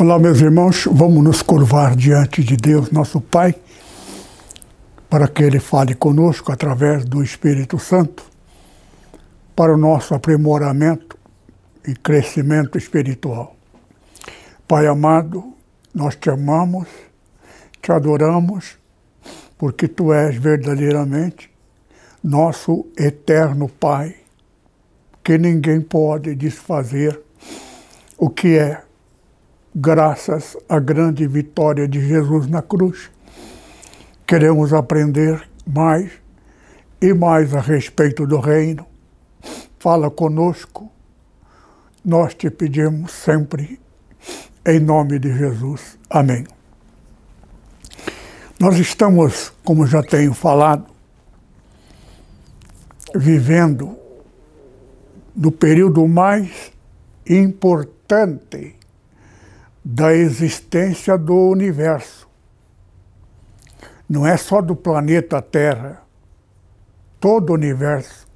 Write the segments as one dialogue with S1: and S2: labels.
S1: Olá, meus irmãos, vamos nos curvar diante de Deus, nosso Pai, para que Ele fale conosco através do Espírito Santo, para o nosso aprimoramento e crescimento espiritual. Pai amado, nós te amamos, te adoramos, porque Tu és verdadeiramente nosso eterno Pai, que ninguém pode desfazer o que é graças à grande vitória de Jesus na cruz. Queremos aprender mais e mais a respeito do Reino. Fala conosco. Nós te pedimos sempre, em nome de Jesus. Amém. Nós estamos, como já tenho falado, vivendo no período mais importante da existência do universo. Não é só do planeta Terra, todo o universo.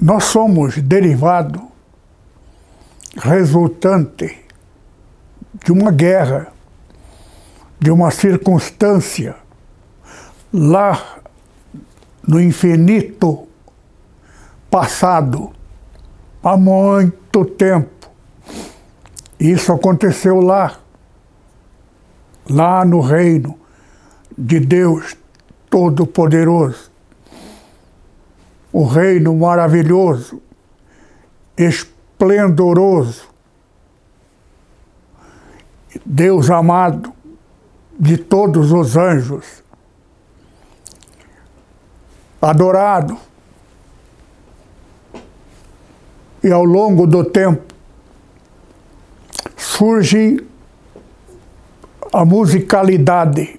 S1: Nós somos derivado resultante de uma guerra, de uma circunstância lá no infinito passado há muito tempo. Isso aconteceu lá, lá no reino de Deus Todo-Poderoso. O reino maravilhoso, esplendoroso, Deus amado de todos os anjos, adorado e ao longo do tempo surge a musicalidade.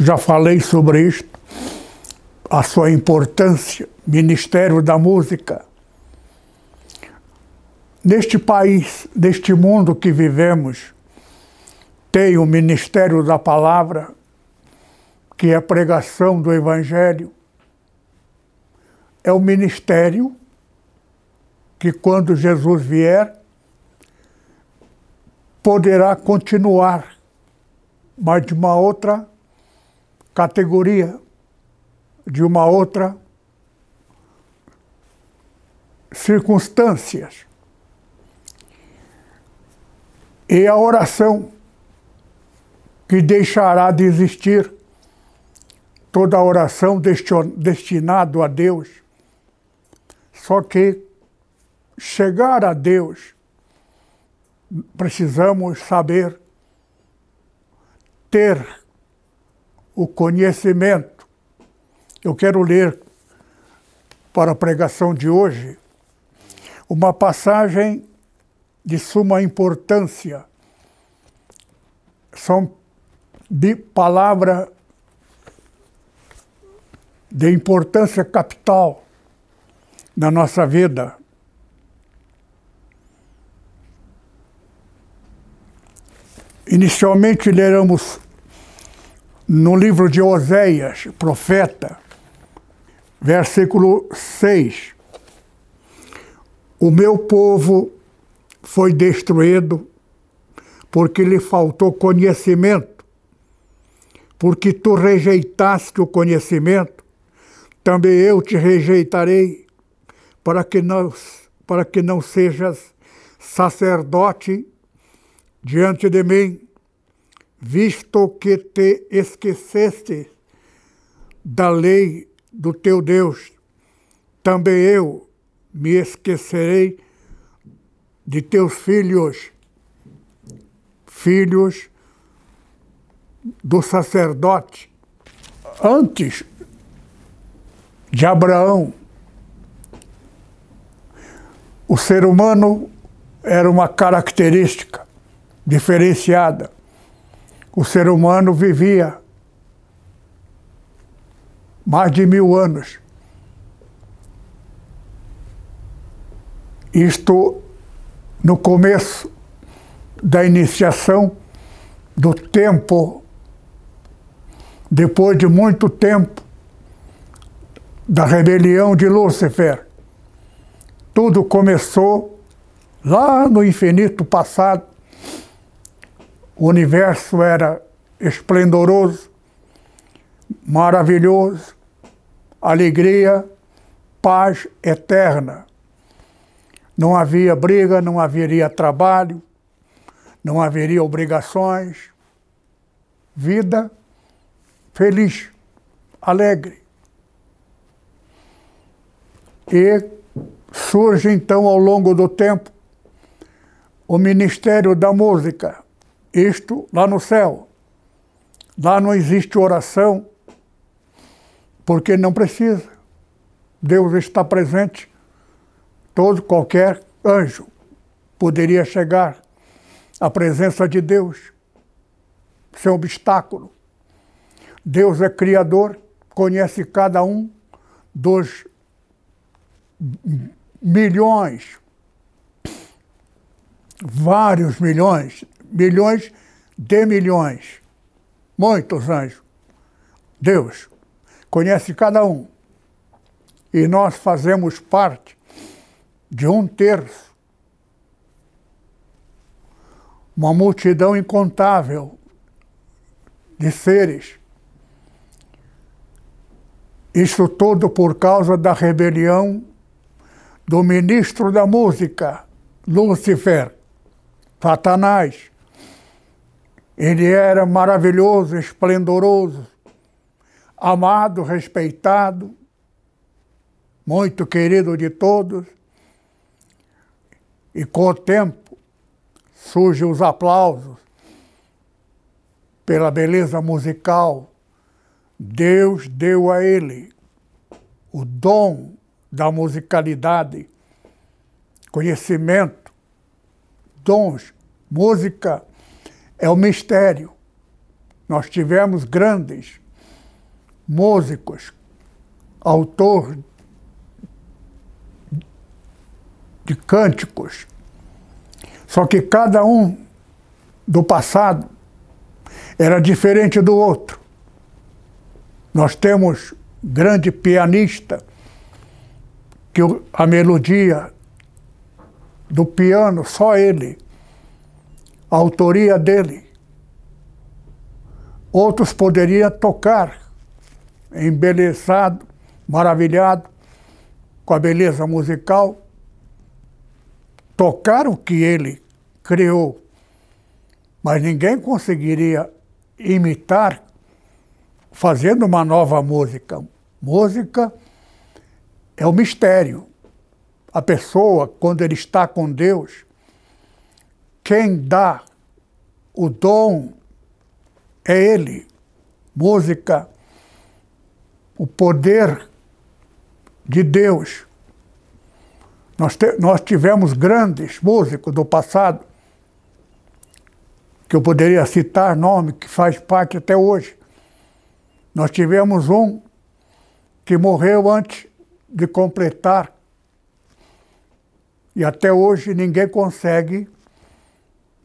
S1: Já falei sobre isto, a sua importância, Ministério da Música. Neste país, neste mundo que vivemos, tem o Ministério da Palavra, que é a pregação do Evangelho. É o ministério que quando Jesus vier, poderá continuar, mas de uma outra categoria, de uma outra circunstâncias. E a oração que deixará de existir toda oração destinada a Deus. Só que chegar a Deus, precisamos saber ter o conhecimento. Eu quero ler para a pregação de hoje uma passagem de suma importância. São palavras de importância capital na nossa vida. Inicialmente leremos no livro de Oséias, profeta, versículo 6. O meu povo foi destruído porque lhe faltou conhecimento, porque tu rejeitaste o conhecimento, também eu te rejeitarei, para que não, para que não sejas sacerdote diante de mim, visto que te esqueceste da lei do teu Deus, também eu me esquecerei de teus filhos, filhos do sacerdote. Antes de Abraão. O ser humano era uma característica diferenciada. O ser humano vivia mais de mil anos. Isto no começo da iniciação do tempo, depois de muito tempo da rebelião de Lúcifer. Tudo começou lá no infinito passado. O universo era esplendoroso, maravilhoso, alegria, paz eterna. Não havia briga, não haveria trabalho, não haveria obrigações. Vida feliz, alegre. E surge então ao longo do tempo o Ministério da Música, isto lá no céu. Lá não existe oração, porque não precisa. Deus está presente Todo qualquer anjo poderia chegar à presença de Deus sem obstáculo. Deus é criador, conhece cada um dos milhões, vários milhões, milhões de milhões, muitos anjos. Deus conhece cada um. E nós fazemos parte de um terço. Uma multidão incontável de seres. Isso tudo por causa da rebelião do ministro da música, Lúcifer, Satanás. Ele era maravilhoso, esplendoroso, amado, respeitado, muito querido de todos, e com o tempo surgem os aplausos pela beleza musical. Deus deu a ele o dom da musicalidade, conhecimento, dons. Música é o mistério. Nós tivemos grandes músicos, autor de cânticos. Só que cada um do passado era diferente do outro. Nós temos grande pianista que a melodia do piano só ele, a autoria dele. Outros poderiam tocar embelezado, maravilhado com a beleza musical tocar o que ele criou, mas ninguém conseguiria imitar fazendo uma nova música. Música é o mistério. A pessoa, quando ele está com Deus, quem dá o dom é Ele. Música, o poder de Deus nós, te, nós tivemos grandes músicos do passado, que eu poderia citar nome, que faz parte até hoje. Nós tivemos um que morreu antes de completar, e até hoje ninguém consegue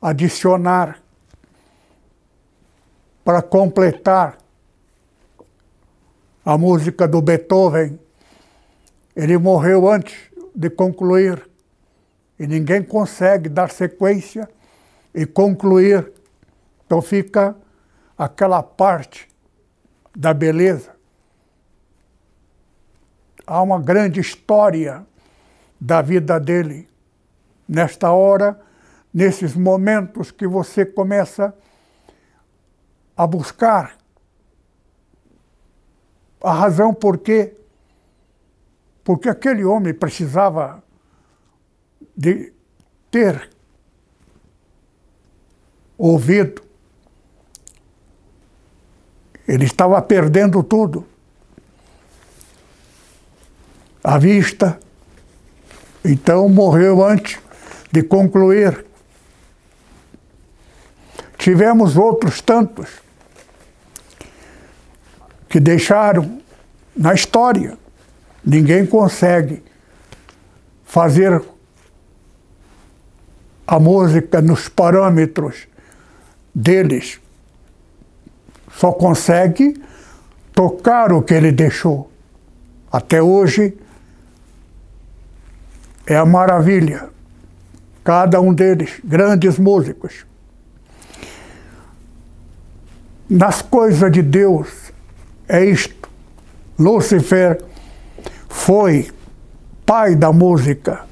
S1: adicionar para completar a música do Beethoven. Ele morreu antes de concluir. E ninguém consegue dar sequência e concluir. Então fica aquela parte da beleza. Há uma grande história da vida dele. Nesta hora, nesses momentos que você começa a buscar a razão por que porque aquele homem precisava de ter ouvido. Ele estava perdendo tudo. à vista. Então morreu antes de concluir. Tivemos outros tantos que deixaram na história. Ninguém consegue fazer a música nos parâmetros deles. Só consegue tocar o que ele deixou. Até hoje é a maravilha. Cada um deles, grandes músicos. Nas coisas de Deus é isto. Lúcifer foi pai da música.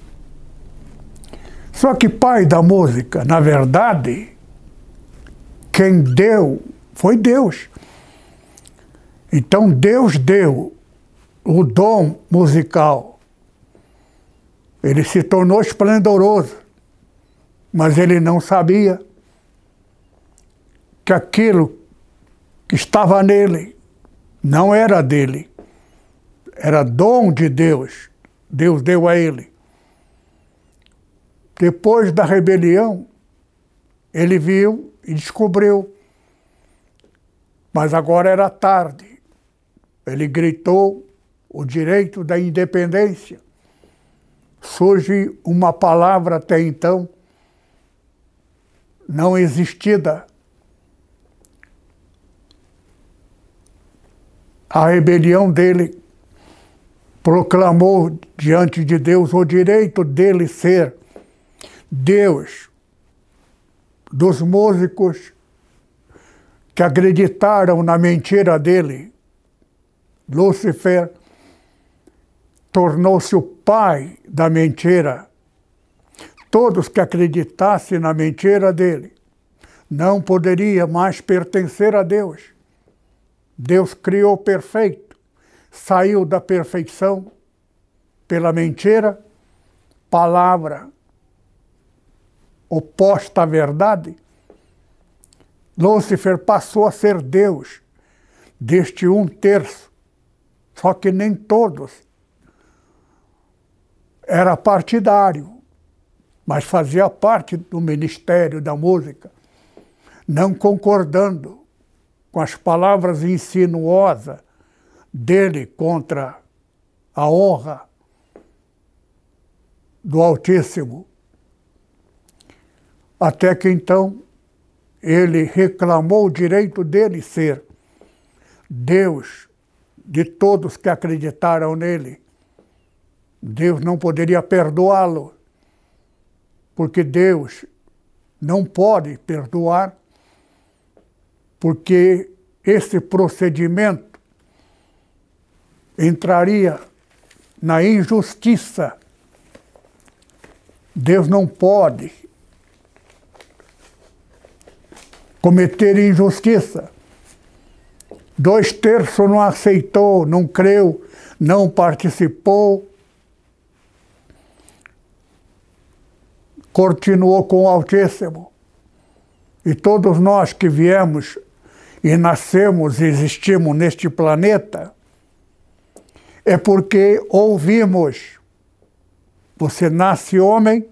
S1: Só que pai da música, na verdade, quem deu foi Deus. Então Deus deu o dom musical. Ele se tornou esplendoroso, mas ele não sabia que aquilo que estava nele não era dele, era dom de Deus. Deus deu a ele. Depois da rebelião, ele viu e descobriu. Mas agora era tarde. Ele gritou o direito da independência. Surge uma palavra até então não existida. A rebelião dele proclamou diante de Deus o direito dele ser Deus dos músicos que acreditaram na mentira dele. Lúcifer tornou-se o pai da mentira. Todos que acreditassem na mentira dele não poderia mais pertencer a Deus. Deus criou perfeito, saiu da perfeição pela mentira, palavra oposta à verdade. Lúcifer passou a ser Deus deste um terço, só que nem todos era partidário, mas fazia parte do ministério da música, não concordando com as palavras insinuosas dele contra a honra do Altíssimo. Até que então ele reclamou o direito dele ser Deus de todos que acreditaram nele Deus não poderia perdoá-lo, porque Deus não pode perdoar, porque esse procedimento entraria na injustiça. Deus não pode cometer injustiça. Dois terços não aceitou, não creu, não participou, continuou com o Altíssimo. E todos nós que viemos e nascemos e existimos neste planeta, é porque ouvimos. Você nasce homem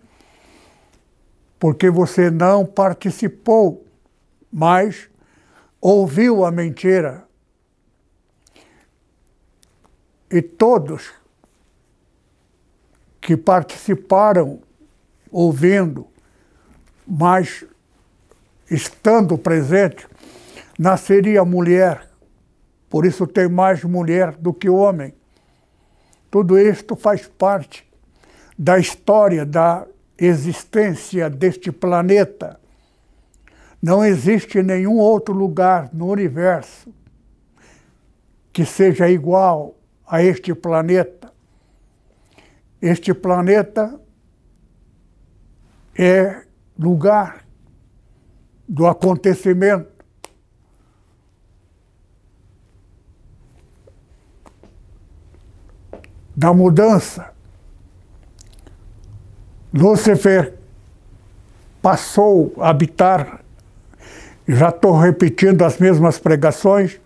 S1: porque você não participou, mas ouviu a mentira. E todos que participaram ouvindo, mas estando presente, nasceria mulher. Por isso tem mais mulher do que homem. Tudo isto faz parte da história da existência deste planeta. Não existe nenhum outro lugar no universo que seja igual a este planeta. Este planeta é lugar do acontecimento. Da mudança. Lúcifer passou a habitar, já estou repetindo as mesmas pregações,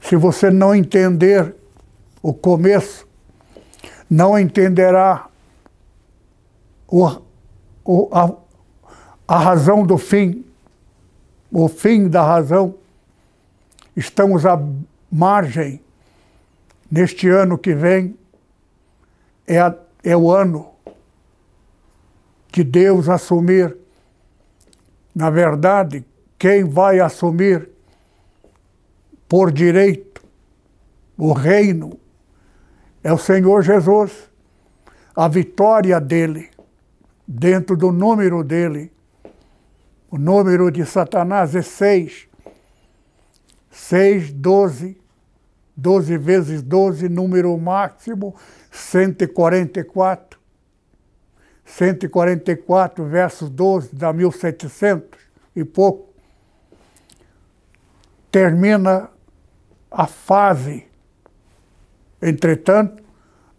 S1: se você não entender o começo, não entenderá o, o, a, a razão do fim, o fim da razão. Estamos à margem, neste ano que vem, é, a, é o ano que Deus assumir. Na verdade, quem vai assumir por direito o reino é o Senhor Jesus. A vitória dele, dentro do número dele, o número de Satanás é seis. Seis, doze. Doze vezes doze, número máximo, 144. 144 versos 12 da 1700 e pouco. Termina a fase. Entretanto,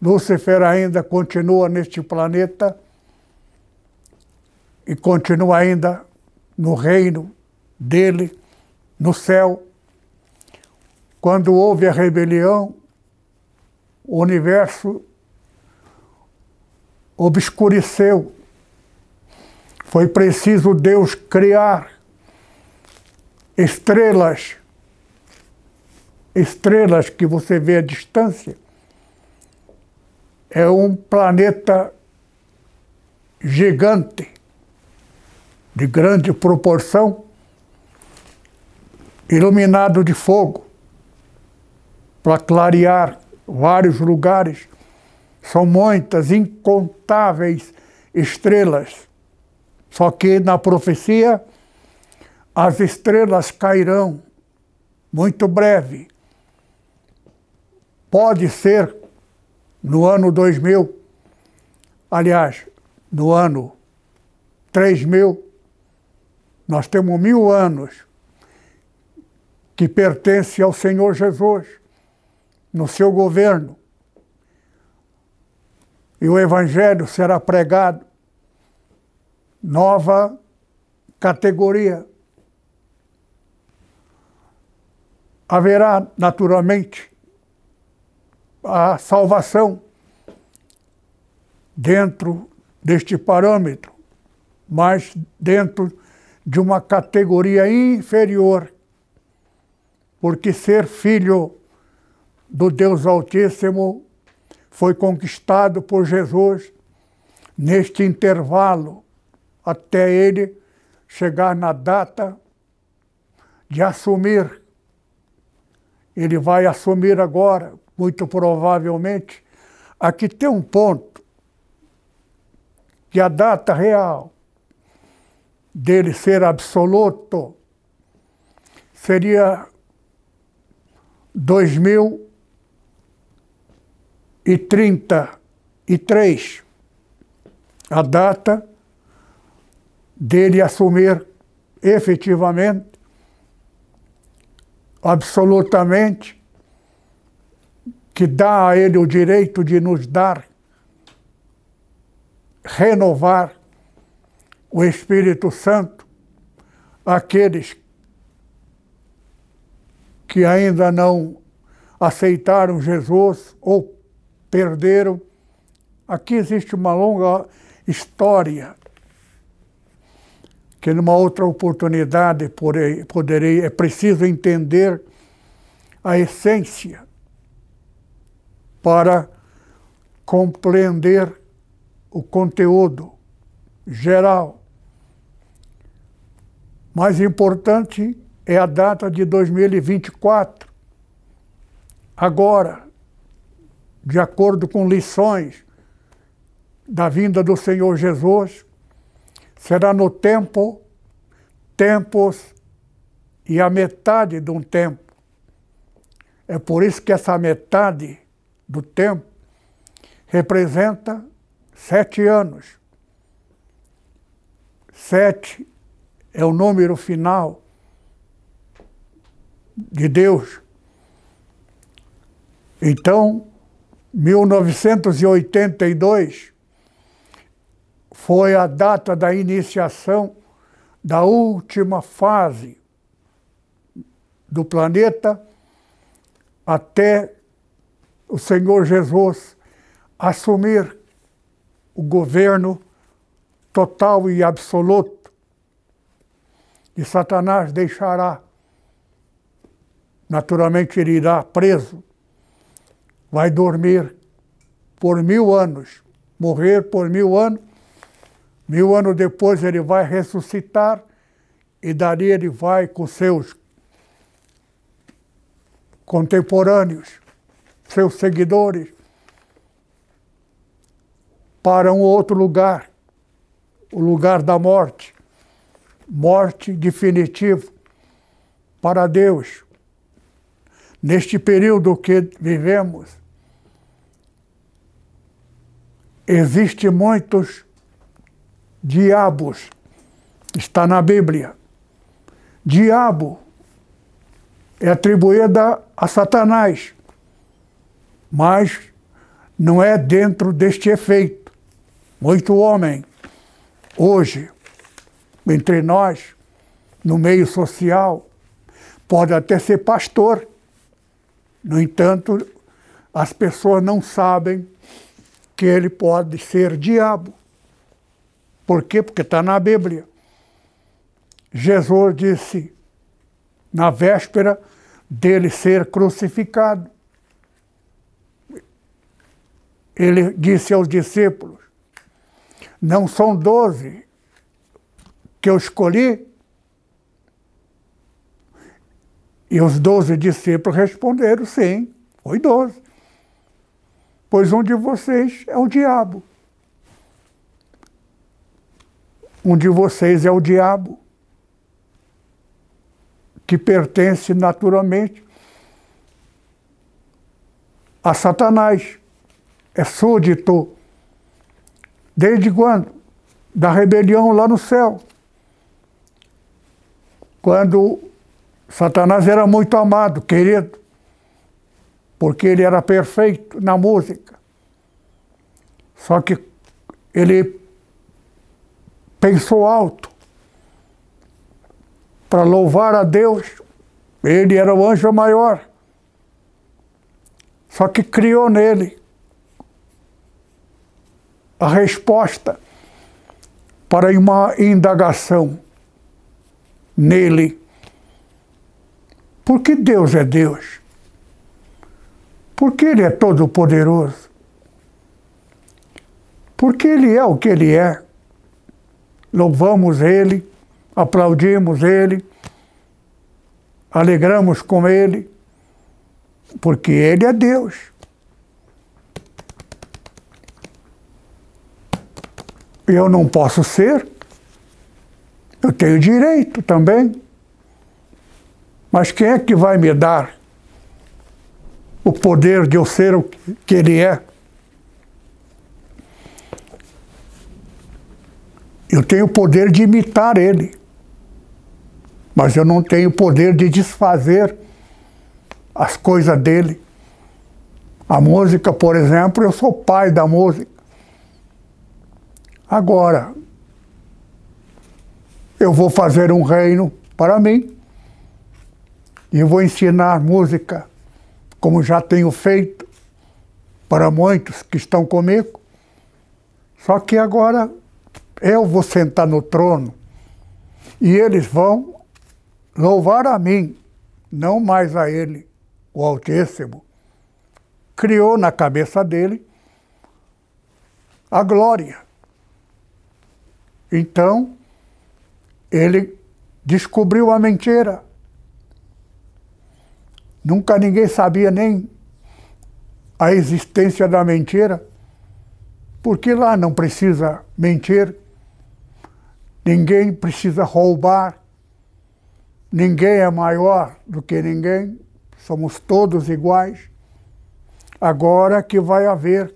S1: Lúcifer ainda continua neste planeta e continua ainda no reino dele, no céu. Quando houve a rebelião, o universo obscureceu. Foi preciso Deus criar estrelas, estrelas que você vê à distância, é um planeta gigante, de grande proporção, iluminado de fogo, para clarear vários lugares. São muitas, incontáveis estrelas. Só que na profecia, as estrelas cairão muito breve. Pode ser no ano 2000, aliás, no ano 3000, nós temos mil anos que pertence ao Senhor Jesus, no seu governo. E o Evangelho será pregado, nova categoria. Haverá, naturalmente, a salvação dentro deste parâmetro, mas dentro de uma categoria inferior, porque ser filho do Deus Altíssimo foi conquistado por Jesus neste intervalo até ele chegar na data de assumir. Ele vai assumir agora, muito provavelmente, aqui tem um ponto, que a data real dele ser absoluto seria 2033, a data dele assumir efetivamente, absolutamente, que dá a ele o direito de nos dar, renovar o Espírito Santo àqueles que ainda não aceitaram Jesus ou perderam. Aqui existe uma longa história que numa outra oportunidade poderei, é preciso entender a essência para compreender o conteúdo geral. Mais importante é a data de 2024. Agora, de acordo com lições da vinda do Senhor Jesus, será no tempo, tempos e a metade de um tempo. É por isso que essa metade do tempo representa sete anos. Sete é o número final de Deus. Então, 1982 foi a data da iniciação da última fase do planeta até o Senhor Jesus assumir o governo total e absoluto. E Satanás deixará. Naturalmente, ele irá preso. Vai dormir por mil anos, morrer por mil anos. Mil anos depois, ele vai ressuscitar e dali ele vai com seus contemporâneos, seus seguidores, para um outro lugar, o lugar da morte, morte definitiva para Deus. Neste período que vivemos, existe muitos diabos, está na Bíblia diabo é atribuída a Satanás, mas não é dentro deste efeito. Muito homem, hoje, entre nós, no meio social, pode até ser pastor. No entanto, as pessoas não sabem que ele pode ser diabo. Por quê? Porque está na Bíblia. Jesus disse, na véspera dele ser crucificado, ele disse aos discípulos: Não são doze que eu escolhi? E os doze discípulos responderam: Sim, foi doze. Pois um de vocês é o diabo. Um de vocês é o diabo que pertence naturalmente a Satanás. É súdito. Desde quando? Da rebelião lá no céu. Quando Satanás era muito amado, querido, porque ele era perfeito na música. Só que ele pensou alto para louvar a Deus. Ele era o anjo maior. Só que criou nele a resposta para uma indagação nele. Por que Deus é Deus? Porque Ele é todo-poderoso? Porque Ele é o que Ele é. Louvamos Ele aplaudimos ele, alegramos com ele, porque ele é Deus. Eu não posso ser, eu tenho direito também. Mas quem é que vai me dar o poder de eu ser o que ele é? Eu tenho o poder de imitar ele mas eu não tenho poder de desfazer as coisas dele. A música, por exemplo, eu sou pai da música. Agora, eu vou fazer um reino para mim e vou ensinar música, como já tenho feito para muitos que estão comigo. Só que agora eu vou sentar no trono e eles vão louvar a mim, não mais a ele, o Altíssimo. Criou na cabeça dele a glória. Então, ele descobriu a mentira. Nunca ninguém sabia nem a existência da mentira, porque lá não precisa mentir, ninguém precisa roubar, Ninguém é maior do que ninguém, somos todos iguais. Agora que vai haver,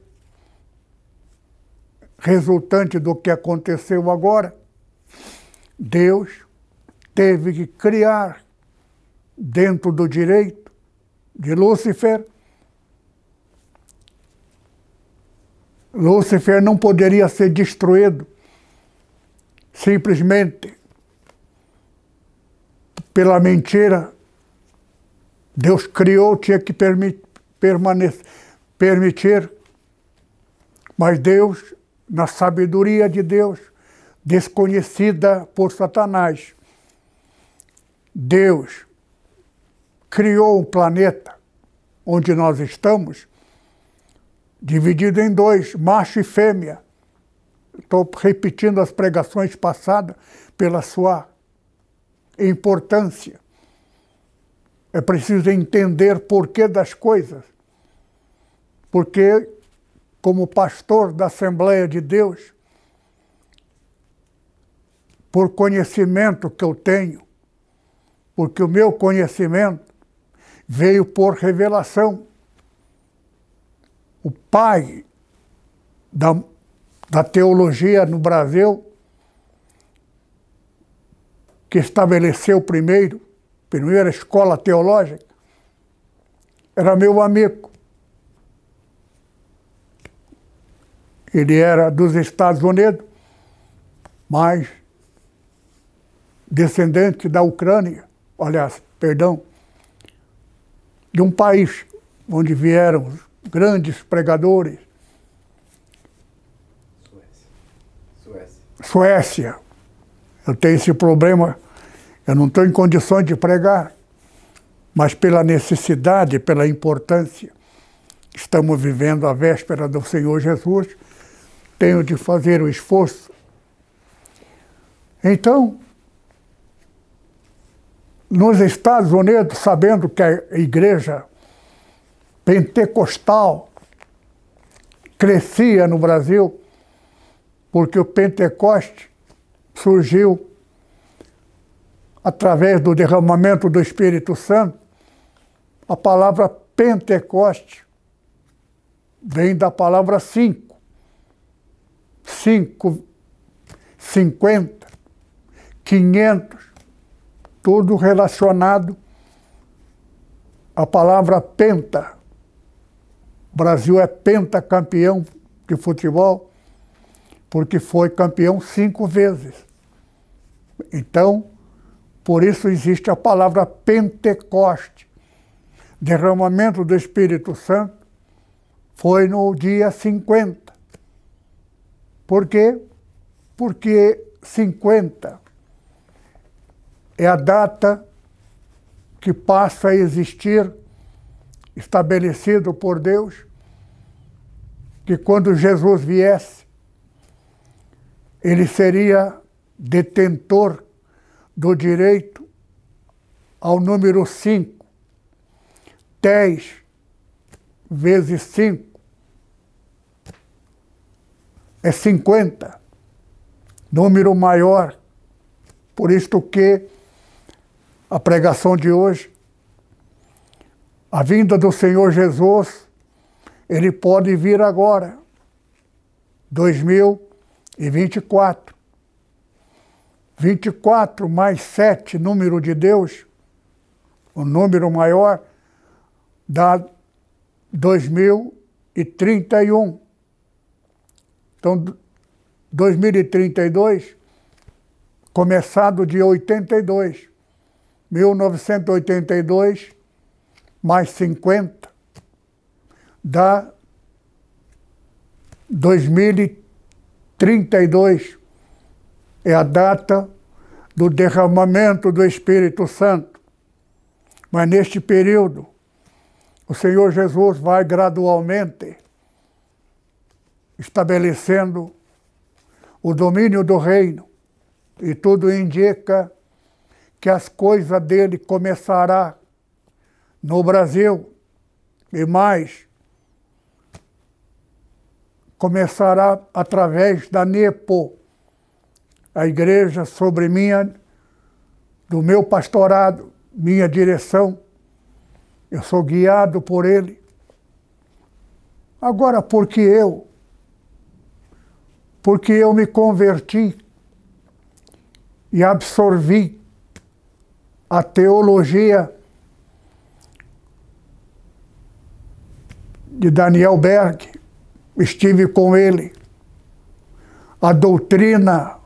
S1: resultante do que aconteceu agora, Deus teve que criar dentro do direito de Lúcifer. Lúcifer não poderia ser destruído simplesmente pela mentira. Deus criou, tinha que permitir, permitir Mas Deus, na sabedoria de Deus, desconhecida por Satanás, Deus criou um planeta onde nós estamos, dividido em dois, macho e fêmea. Estou repetindo as pregações passadas pela sua importância. É preciso entender porquê das coisas. Porque, como pastor da Assembleia de Deus, por conhecimento que eu tenho, porque o meu conhecimento veio por revelação. O pai da, da teologia no Brasil, que estabeleceu primeiro, primeira escola teológica, era meu amigo. Ele era dos Estados Unidos, mas descendente da Ucrânia, aliás, perdão, de um país onde vieram grandes pregadores. Suécia. Suécia. Suécia. Eu tenho esse problema, eu não estou em condições de pregar, mas pela necessidade, pela importância, estamos vivendo a véspera do Senhor Jesus, tenho de fazer o esforço. Então, nos Estados Unidos, sabendo que a igreja pentecostal crescia no Brasil, porque o Pentecoste surgiu através do derramamento do Espírito Santo. A palavra Pentecoste vem da palavra cinco. Cinco, cinquenta, quinhentos tudo relacionado à palavra penta. O Brasil é pentacampeão de futebol, porque foi campeão cinco vezes. Então, por isso existe a palavra Pentecoste. Derramamento do Espírito Santo foi no dia 50. Por quê? Porque 50 é a data que passa a existir, estabelecido por Deus, que quando Jesus viesse, ele seria detentor do direito ao número 5. 10 vezes 5 é 50, número maior. Por isto que a pregação de hoje. A vinda do Senhor Jesus, ele pode vir agora, 2024. 24 mais 7, número de Deus, o número maior, dá 2031. Então, 2032, começado de 82. 1982 mais 50 dá 2032. É a data do derramamento do Espírito Santo. Mas neste período, o Senhor Jesus vai gradualmente estabelecendo o domínio do reino, e tudo indica que as coisas dele começará no Brasil e mais começará através da NEPO, a igreja sobre minha do meu pastorado, minha direção. Eu sou guiado por ele. Agora, porque eu? Porque eu me converti e absorvi a teologia de Daniel Berg, estive com ele. A doutrina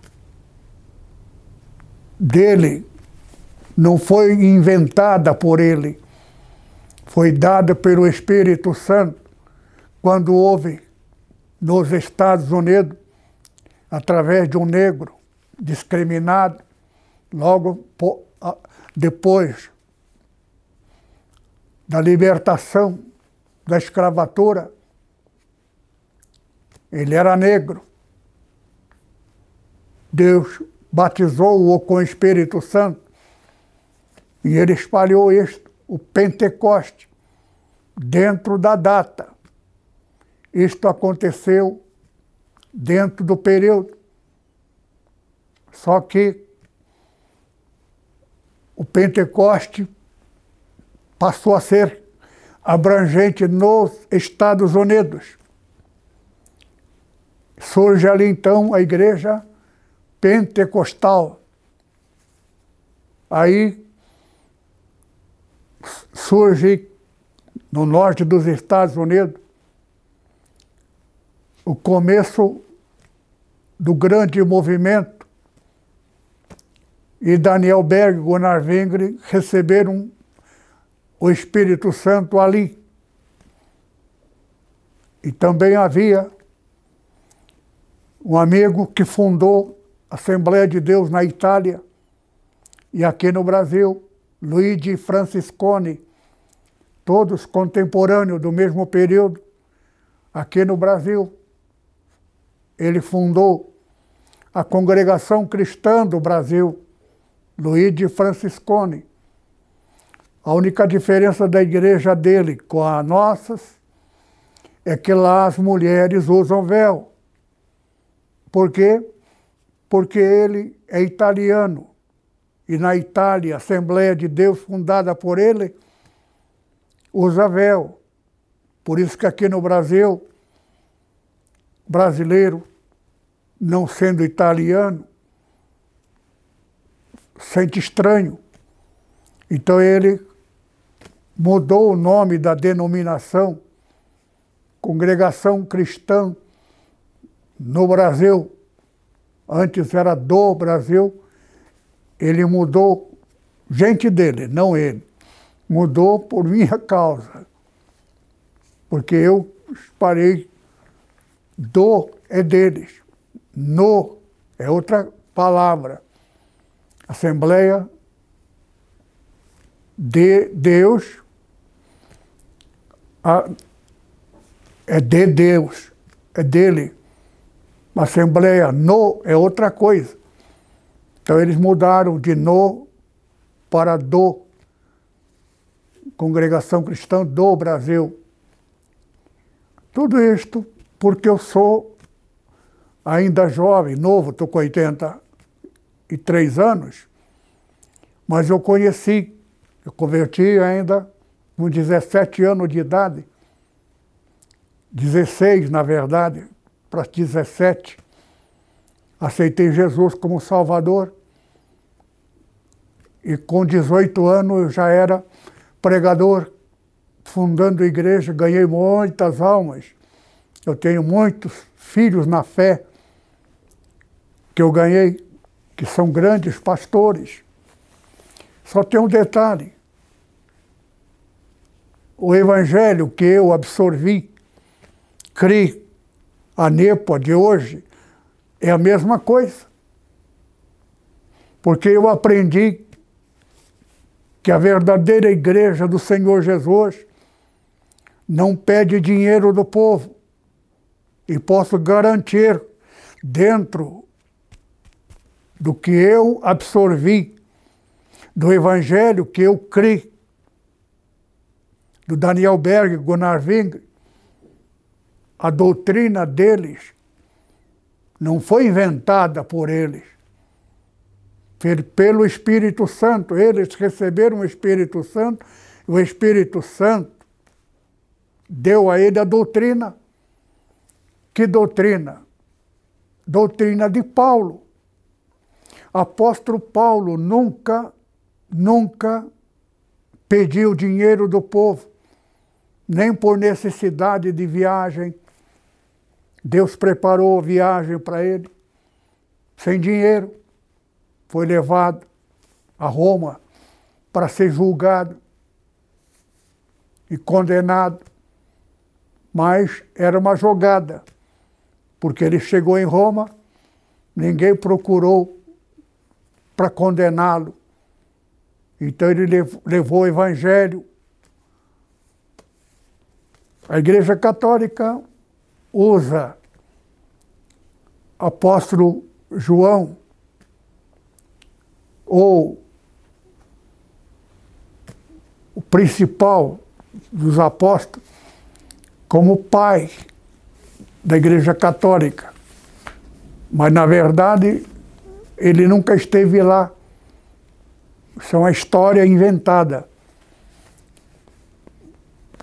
S1: dele não foi inventada por ele, foi dada pelo Espírito Santo quando houve nos Estados Unidos, através de um negro discriminado, logo depois da libertação da escravatura. Ele era negro. Deus batizou-o com o Espírito Santo e ele espalhou isto, o Pentecoste, dentro da data. Isto aconteceu dentro do período. Só que o Pentecoste passou a ser abrangente nos Estados Unidos. Surge ali então a igreja pentecostal. Aí surge no norte dos Estados Unidos o começo do grande movimento e Daniel Berg Gunnar Wingre receberam o Espírito Santo ali. E também havia um amigo que fundou a Assembleia de Deus na Itália e aqui no Brasil, Luigi Franciscone, todos contemporâneos do mesmo período, aqui no Brasil. Ele fundou a Congregação Cristã do Brasil, Luigi Franciscone. A única diferença da igreja dele com a nossas é que lá as mulheres usam véu. Por quê? Porque ele é italiano. E na Itália, a Assembleia de Deus, fundada por ele, usa véu. Por isso que aqui no Brasil, brasileiro, não sendo italiano, sente estranho. Então ele mudou o nome da denominação Congregação Cristã no Brasil. Antes era do Brasil. Ele mudou, gente dele, não ele. Mudou por minha causa. Porque eu parei do é deles. No é outra palavra. Assembleia de Deus a, é de Deus, é dele. Assembleia no é outra coisa. Então eles mudaram de no para do. Congregação Cristã do Brasil. Tudo isto porque eu sou ainda jovem, novo, estou com 83 anos, mas eu conheci, eu converti ainda com 17 anos de idade, 16 na verdade, para 17, aceitei Jesus como Salvador. E com 18 anos eu já era pregador, fundando igreja, ganhei muitas almas. Eu tenho muitos filhos na fé que eu ganhei, que são grandes pastores. Só tem um detalhe: o evangelho que eu absorvi, criei, a NEPA de hoje, é a mesma coisa. Porque eu aprendi que a verdadeira igreja do Senhor Jesus não pede dinheiro do povo. E posso garantir, dentro do que eu absorvi, do evangelho que eu criei, do Daniel Berg, Gunnar Wing, a doutrina deles não foi inventada por eles. Pelo Espírito Santo, eles receberam o Espírito Santo, o Espírito Santo deu a ele a doutrina. Que doutrina? Doutrina de Paulo. Apóstolo Paulo nunca, nunca pediu dinheiro do povo nem por necessidade de viagem. Deus preparou a viagem para ele, sem dinheiro. Foi levado a Roma para ser julgado e condenado. Mas era uma jogada. porque ele chegou em Roma, ninguém procurou para condená-lo. Então ele levou o evangelho. A Igreja Católica usa apóstolo João ou o principal dos apóstolos como pai da Igreja Católica. Mas, na verdade, ele nunca esteve lá. Isso é uma história inventada.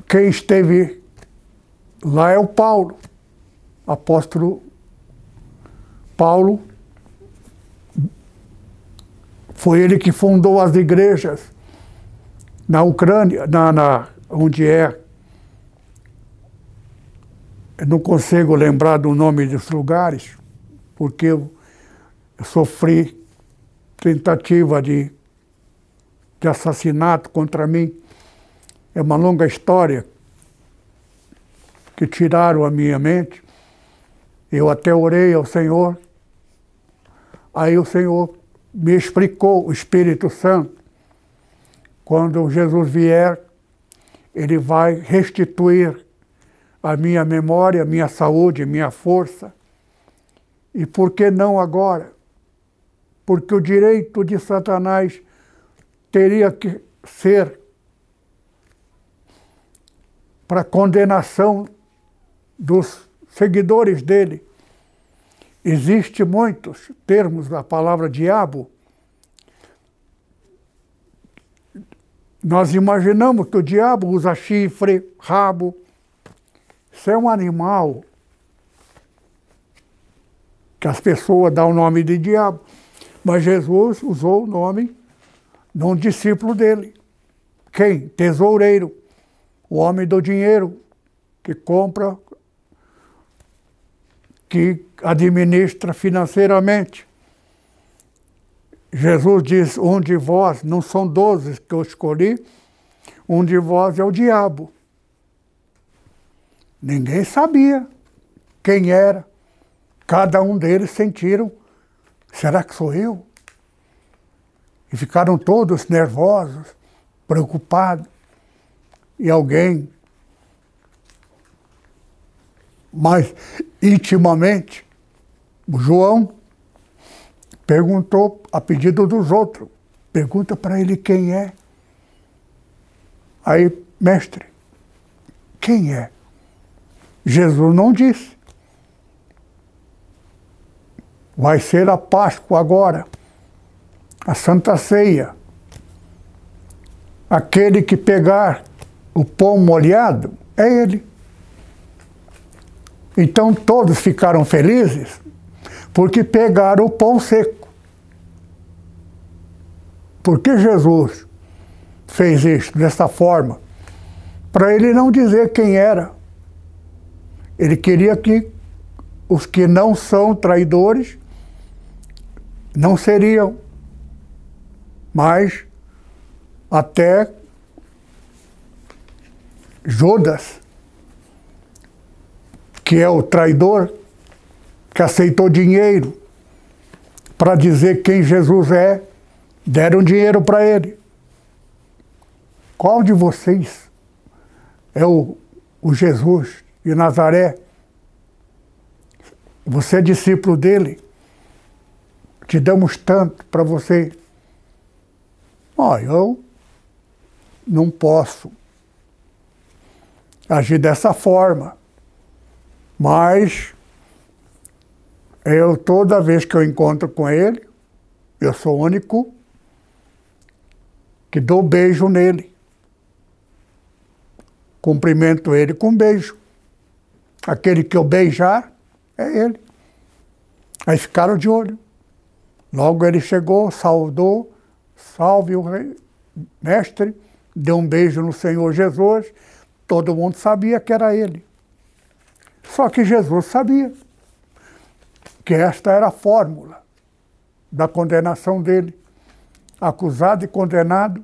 S1: Quem esteve lá é o Paulo, apóstolo Paulo. Foi ele que fundou as igrejas na Ucrânia, na, na onde é. Eu não consigo lembrar do nome dos lugares, porque eu, sofri tentativa de, de assassinato contra mim. É uma longa história que tiraram a minha mente. Eu até orei ao Senhor. Aí o Senhor me explicou, o Espírito Santo, quando Jesus vier, ele vai restituir a minha memória, a minha saúde, a minha força. E por que não agora? Porque o direito de Satanás teria que ser para condenação dos seguidores dele. Existem muitos termos da palavra diabo Nós imaginamos que o diabo usa chifre, rabo. Isso é um animal que as pessoas dão o nome de diabo. Mas Jesus usou o nome de um discípulo dele. Quem? Tesoureiro, o homem do dinheiro, que compra, que administra financeiramente. Jesus diz: Um de vós, não são doze que eu escolhi, um de vós é o diabo. Ninguém sabia quem era. Cada um deles sentiram: será que sou eu? E ficaram todos nervosos, preocupados. E alguém, mais intimamente, João, perguntou a pedido dos outros. Pergunta para ele quem é. Aí, mestre, quem é? Jesus não disse. Vai ser a Páscoa agora, a Santa Ceia. Aquele que pegar o pão molhado é ele. Então todos ficaram felizes porque pegaram o pão seco. Por que Jesus fez isso dessa forma? Para ele não dizer quem era. Ele queria que os que não são traidores não seriam, mas até Judas, que é o traidor, que aceitou dinheiro para dizer quem Jesus é, Deram dinheiro para ele. Qual de vocês é o, o Jesus de Nazaré? Você é discípulo dele? Te damos tanto para você. Oh, eu não posso agir dessa forma. Mas eu, toda vez que eu encontro com ele, eu sou o único que dou beijo nele. Cumprimento ele com um beijo. Aquele que eu beijar é ele. Aí ficaram de olho. Logo ele chegou, saudou, salve o rei, mestre, deu um beijo no Senhor Jesus. Todo mundo sabia que era ele. Só que Jesus sabia que esta era a fórmula da condenação dele acusado e condenado.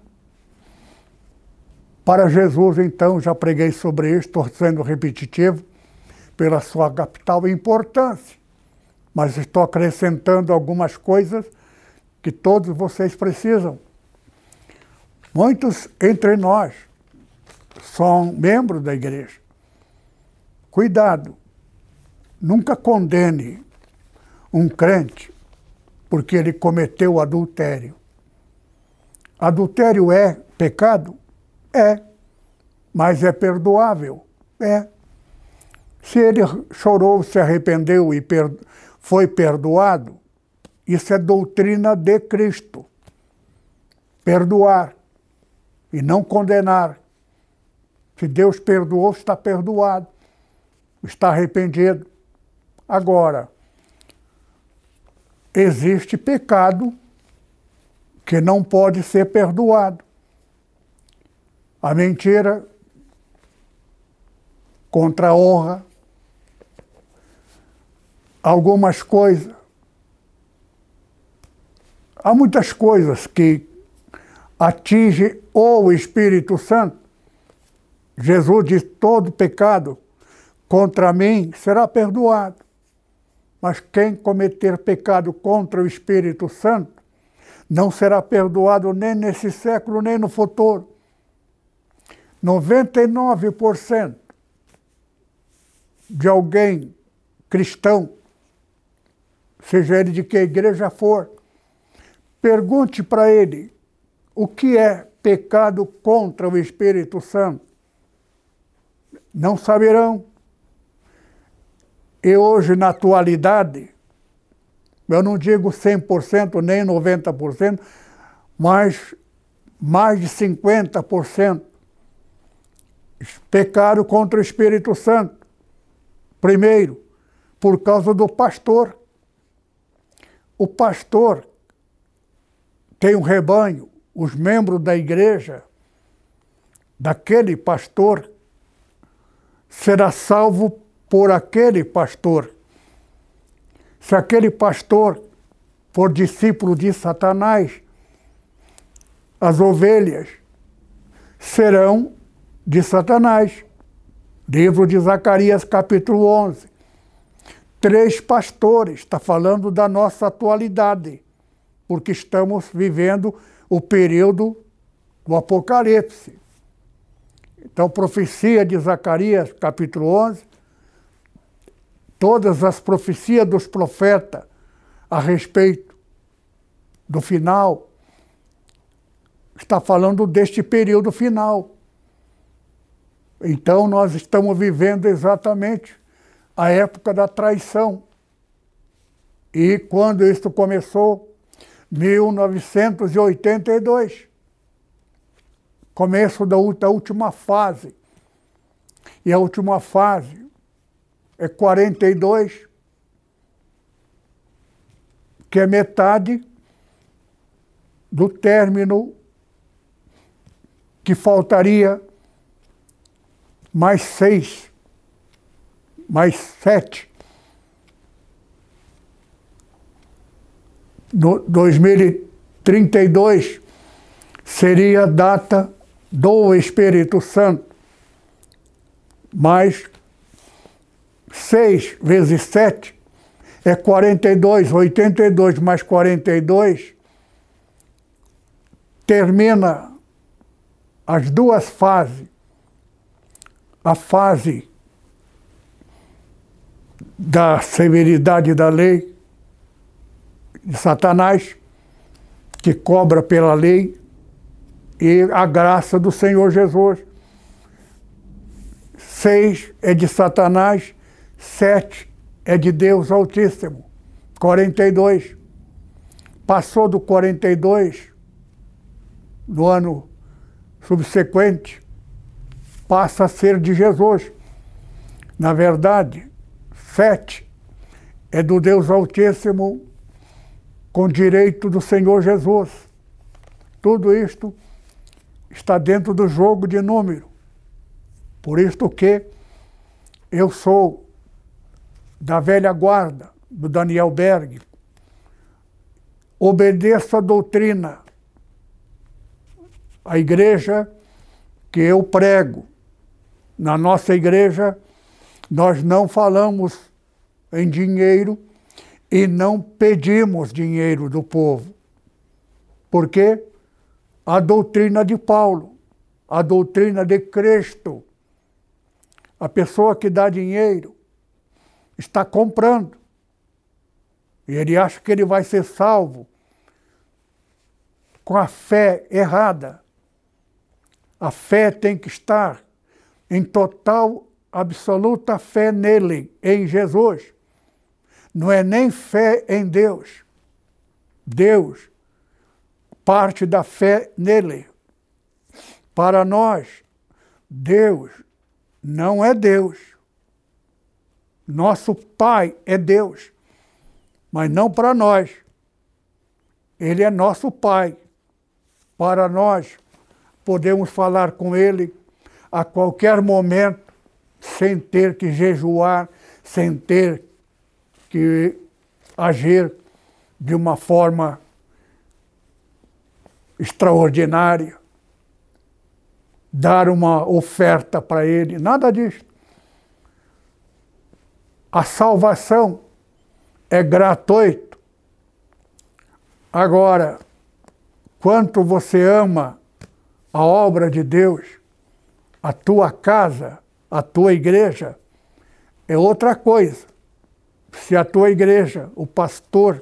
S1: Para Jesus, então, já preguei sobre isso, estou sendo repetitivo. pela sua capital importância, mas estou acrescentando algumas coisas que todos vocês precisam. Muitos entre nós são membros da igreja. Cuidado, nunca condene um crente porque ele cometeu adultério. Adultério é pecado? É. Mas é perdoável? É. Se ele chorou, se arrependeu e per... foi perdoado, isso é doutrina de Cristo. Perdoar e não condenar. Se Deus perdoou, está perdoado, está arrependido. Agora, existe pecado que não pode ser perdoado. A mentira contra a honra, algumas coisas. Há muitas coisas que atingem o Espírito Santo. Jesus diz: todo pecado contra mim será perdoado. Mas quem cometer pecado contra o Espírito Santo não será perdoado nem nesse século, nem no futuro. 99% de alguém cristão, seja ele de que igreja for, pergunte para ele o que é pecado contra o Espírito Santo. Não saberão. E hoje, na atualidade, eu não digo 100% nem 90%, mas mais de 50% pecaram contra o Espírito Santo. Primeiro, por causa do pastor. O pastor tem um rebanho, os membros da igreja, daquele pastor, será salvo por aquele pastor. Se aquele pastor for discípulo de Satanás, as ovelhas serão de Satanás. Livro de Zacarias, capítulo 11. Três pastores, está falando da nossa atualidade, porque estamos vivendo o período do Apocalipse. Então, profecia de Zacarias, capítulo 11, todas as profecias dos profetas a respeito do final, está falando deste período final. Então nós estamos vivendo exatamente a época da traição. E quando isso começou? 1982. Começo da última fase. E a última fase é 42, que é metade do término que faltaria mais seis, mais sete. No 2032 seria a data do Espírito Santo, mais 6 vezes 7 é 42, 82 mais 42 termina as duas fases. A fase da severidade da lei de Satanás, que cobra pela lei, e a graça do Senhor Jesus. Seis é de Satanás Sete é de Deus Altíssimo. 42. Passou do 42, no ano subsequente, passa a ser de Jesus. Na verdade, sete é do Deus Altíssimo com direito do Senhor Jesus. Tudo isto está dentro do jogo de número. Por isto que eu sou da velha guarda, do Daniel Berg. Obedeça a doutrina, a igreja que eu prego. Na nossa igreja, Nós não falamos em dinheiro e não pedimos dinheiro do povo. Porque a doutrina de Paulo, a doutrina de Cristo, a pessoa que dá dinheiro está comprando. E ele acha que ele vai ser salvo com a fé errada. A fé tem que estar em total, absoluta fé nele, em Jesus. Não é nem fé em Deus. Deus, parte da fé nele. Para nós, Deus não é Deus. Nosso Pai é Deus, mas não para nós. Ele é nosso Pai. Para nós, podemos falar com Ele a qualquer momento, sem ter que jejuar, sem ter que agir de uma forma extraordinária, dar uma oferta para Ele, nada disso. A salvação é gratuito. Agora, quanto você ama a obra de Deus, a tua casa, a tua igreja, é outra coisa. Se a tua igreja, o pastor,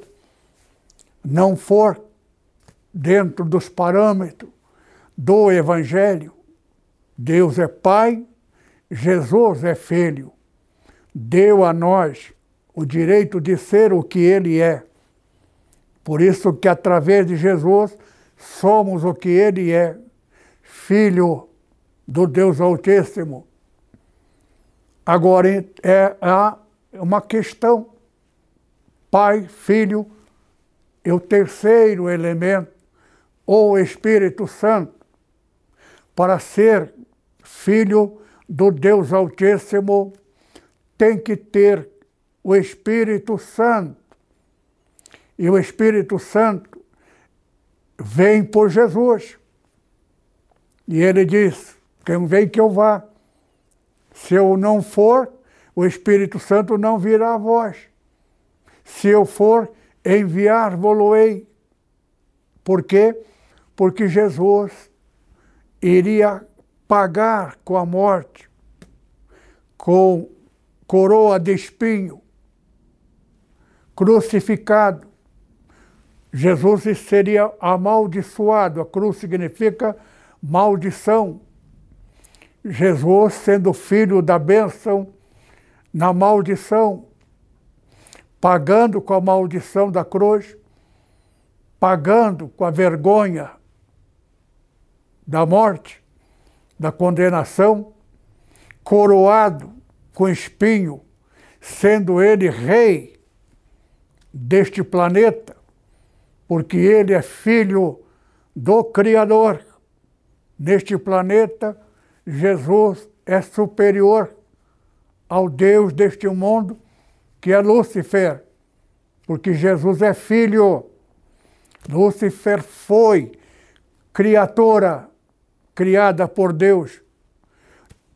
S1: não for dentro dos parâmetros do Evangelho, Deus é Pai, Jesus é Filho, deu a nós o direito de ser o que Ele é. Por isso que através de Jesus somos o que Ele é filho do Deus Altíssimo. Agora é uma questão. Pai, Filho e o terceiro elemento, ou Espírito Santo, para ser filho do Deus Altíssimo, tem que ter o Espírito Santo. E o Espírito Santo vem por Jesus. E ele diz: Quem vem que eu vá. Se eu não for, o Espírito Santo não virá a vós. Se eu for, enviar-vos-ei. Por quê? Porque Jesus iria pagar com a morte, com coroa de espinho, crucificado. Jesus seria amaldiçoado. A cruz significa maldição. Jesus, sendo filho da bênção, na maldição, pagando com a maldição da cruz, pagando com a vergonha da morte, da condenação, coroado com espinho, sendo ele rei deste planeta, porque ele é filho do Criador Neste planeta, Jesus é superior ao Deus deste mundo, que é Lúcifer, porque Jesus é filho. Lúcifer foi criatura criada por Deus.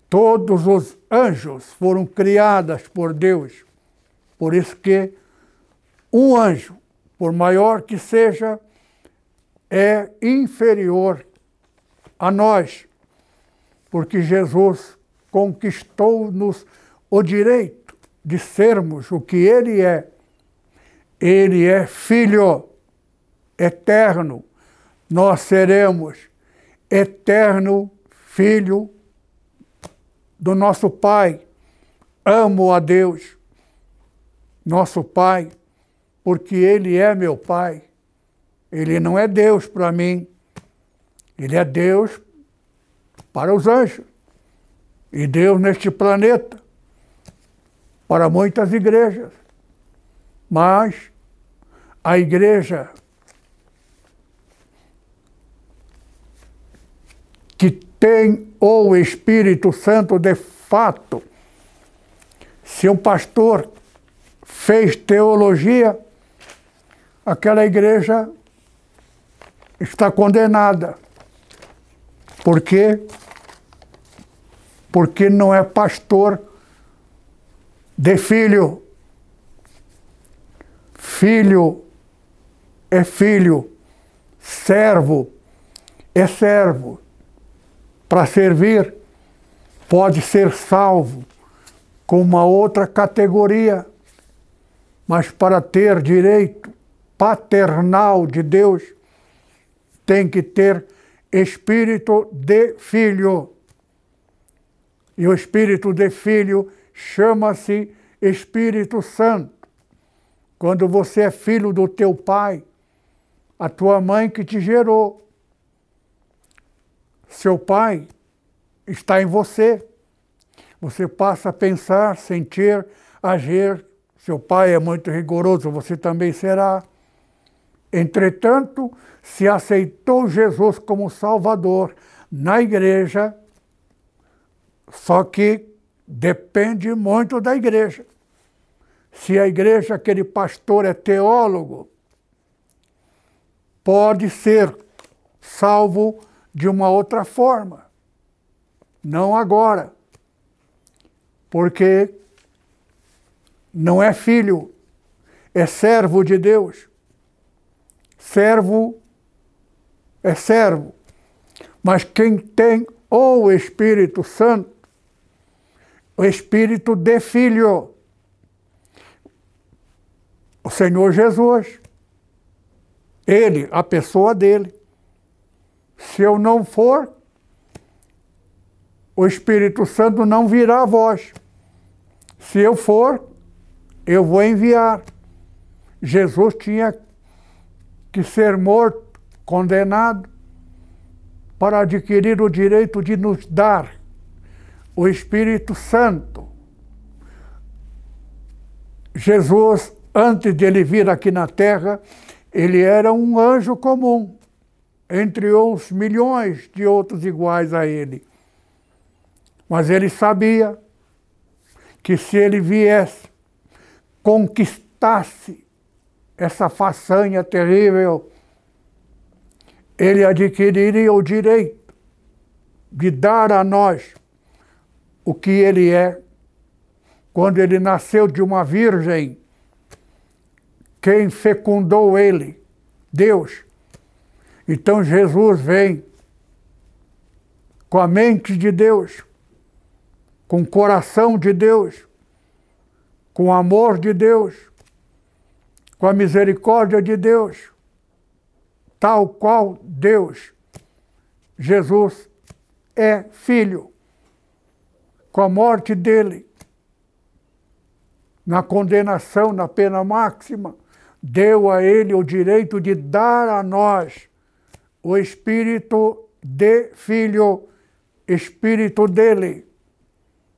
S1: Todos os anjos foram criados por Deus. Por isso que um anjo, por maior que seja, é inferior a nós, porque Jesus conquistou-nos o direito de sermos o que Ele é. Ele é Filho eterno. Nós seremos eterno Filho do nosso Pai. Amo a Deus, nosso Pai, porque Ele é meu Pai. Ele não é Deus para mim, ele é Deus para os anjos e Deus neste planeta para muitas igrejas. Mas a igreja que tem o Espírito Santo de fato, se um pastor fez teologia, aquela igreja está condenada. Por quê? Porque não é pastor de filho. Filho é filho, servo é servo. Para servir, pode ser salvo com uma outra categoria, mas para ter direito paternal de Deus, tem que ter espírito de filho. E o espírito de filho chama-se Espírito Santo. Quando você é filho do teu pai, a tua mãe que te gerou, seu pai está em você. Você passa a pensar, sentir, agir. Seu pai é muito rigoroso, você também será. Entretanto, se aceitou Jesus como Salvador na igreja, só que depende muito da igreja. Se a igreja, aquele pastor é teólogo, pode ser salvo de uma outra forma. Não agora. Porque não é filho, é servo de Deus. Servo é servo. Mas quem tem o Espírito Santo, o Espírito de Filho, o Senhor Jesus, Ele, a pessoa dele. Se eu não for, o Espírito Santo não virá a voz. Se eu for, eu vou enviar. Jesus tinha que ser morto, condenado, para adquirir o direito de nos dar o Espírito Santo. Jesus, antes de ele vir aqui na terra, ele era um anjo comum entre os milhões de outros iguais a ele. Mas ele sabia que se ele viesse, conquistasse essa façanha terrível, ele adquiriria o direito de dar a nós o que ele é. Quando ele nasceu de uma virgem, quem fecundou ele? Deus. Então Jesus vem com a mente de Deus, com o coração de Deus, com o amor de Deus, com a misericórdia de Deus, tal qual Deus. Jesus é filho. Com a morte dele, na condenação, na pena máxima, deu a ele o direito de dar a nós o espírito de filho, espírito dele.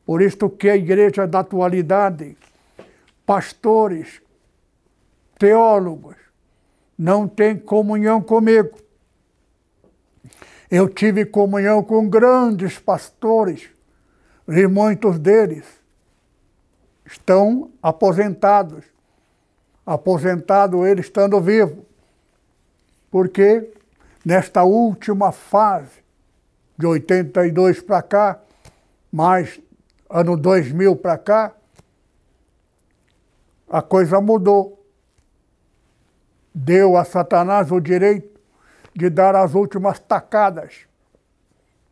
S1: Por isto que a igreja da atualidade, pastores, teólogos, não tem comunhão comigo. Eu tive comunhão com grandes pastores e muitos deles estão aposentados. Aposentado ele estando vivo. Porque nesta última fase, de 82 para cá, mais ano 2000 para cá, a coisa mudou. Deu a Satanás o direito de dar as últimas tacadas.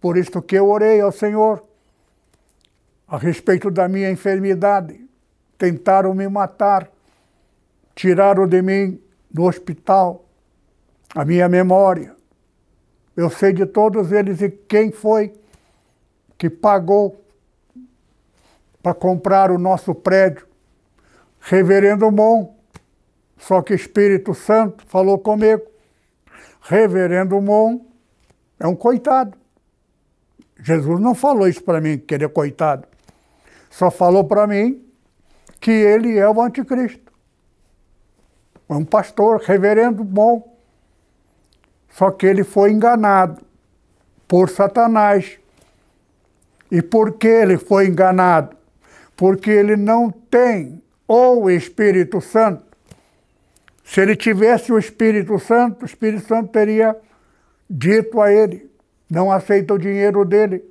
S1: Por isso que eu orei ao Senhor a respeito da minha enfermidade. Tentaram me matar, tiraram de mim do hospital a minha memória. Eu sei de todos eles e quem foi que pagou para comprar o nosso prédio. Reverendo Mon, só que Espírito Santo falou comigo. Reverendo Mon é um coitado. Jesus não falou isso para mim, que ele é coitado. Só falou para mim que ele é o anticristo. É um pastor, reverendo bom. Só que ele foi enganado por Satanás. E por que ele foi enganado? Porque ele não tem o Espírito Santo. Se ele tivesse o Espírito Santo, o Espírito Santo teria dito a ele: não aceita o dinheiro dele.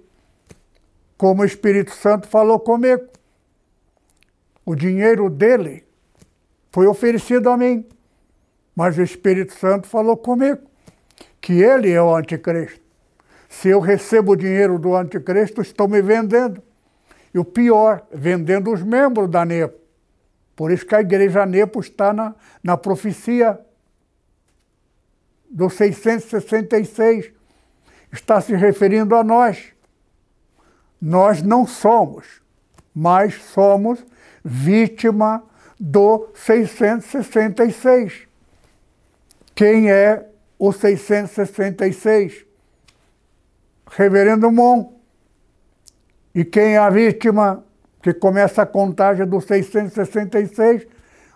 S1: Como o Espírito Santo falou comigo. O dinheiro dele foi oferecido a mim. Mas o Espírito Santo falou comigo que ele é o anticristo. Se eu recebo o dinheiro do anticristo, estou me vendendo. E o pior, vendendo os membros da NEPO. Por isso que a igreja NEPO está na, na profecia do 666. Está se referindo a nós. Nós não somos, mas somos vítima do 666. Quem é o 666? Reverendo Mon. E quem é a vítima que começa a contagem do 666?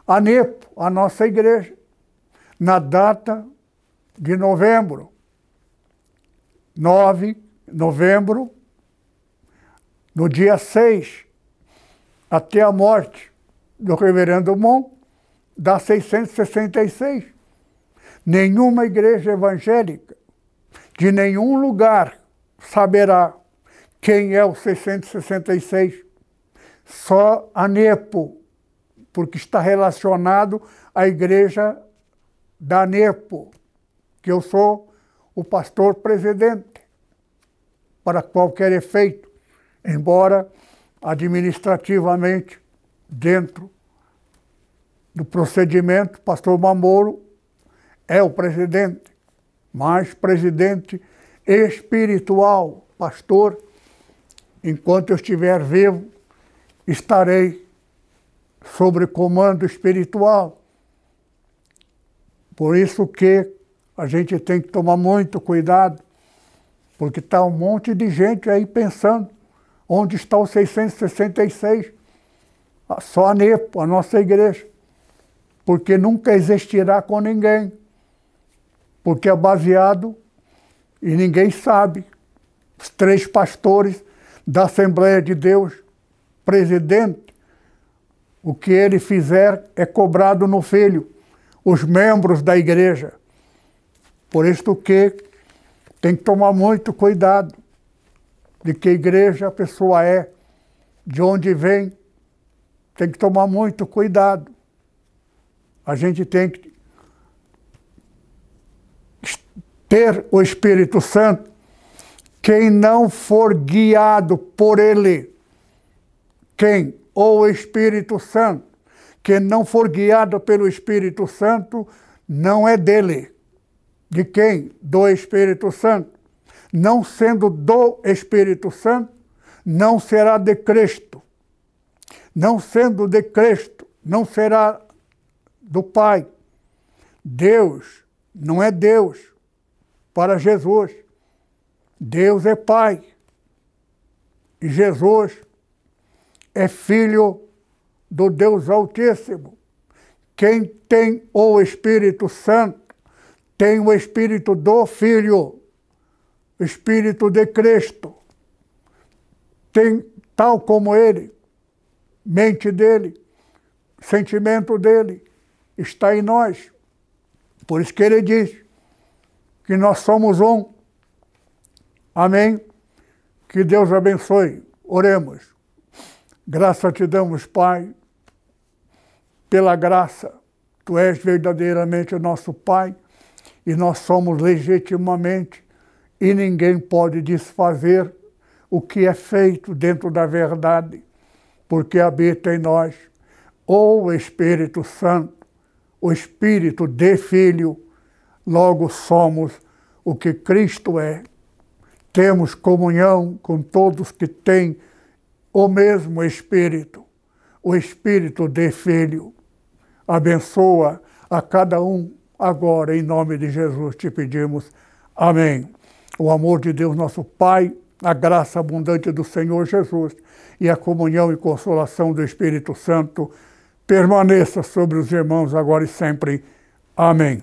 S1: A NEPO, a nossa igreja, na data de novembro. 9 de novembro, no dia 6, até a morte do reverendo Mon, dá 666. Nenhuma igreja evangélica de nenhum lugar saberá quem é o 666. Só a NEPO, porque está relacionado à igreja da NEPO, que eu sou o pastor presidente, para qualquer efeito, embora administrativamente, dentro do procedimento, pastor Mamoro é o presidente, mas presidente espiritual, pastor, enquanto eu estiver vivo, estarei sobre comando espiritual. Por isso que a gente tem que tomar muito cuidado, porque está um monte de gente aí pensando onde está o 666. Só a NEPO, a nossa igreja. Porque nunca existirá com ninguém porque é baseado e ninguém sabe. Os três pastores da Assembleia de Deus, presidente, o que ele fizer é cobrado no filho, os membros da igreja. Por isso que tem que tomar muito cuidado de que igreja a pessoa é, de onde vem, tem que tomar muito cuidado. A gente tem que ter o Espírito Santo, quem não for guiado por ele, quem? Ou o Espírito Santo, quem não for guiado pelo Espírito Santo, não é dele. De quem? Do Espírito Santo. Não sendo do Espírito Santo, não será de Cristo. Não sendo de Cristo, não será do Pai. Deus não é Deus para Jesus. Deus é Pai. E Jesus é Filho do Deus Altíssimo. Quem tem o Espírito Santo tem o Espírito do Filho, Espírito de Cristo. Tem tal como ele, mente dele, sentimento dele, está em nós. Por isso que ele diz: que nós somos um. Amém? Que Deus abençoe. Oremos. Graça te damos, Pai, pela graça. Tu és verdadeiramente nosso Pai e nós somos legitimamente e ninguém pode desfazer o que é feito dentro da verdade, porque habita em nós o Espírito Santo, o Espírito de Filho logo somos o que Cristo é. Temos comunhão com todos que têm o mesmo Espírito, o Espírito de Filho. Abençoa a cada um agora, em nome de Jesus te pedimos. Amém. O amor de Deus, nosso Pai, a graça abundante do Senhor Jesus e a comunhão e consolação do Espírito Santo permaneça sobre os irmãos agora e sempre. Amém.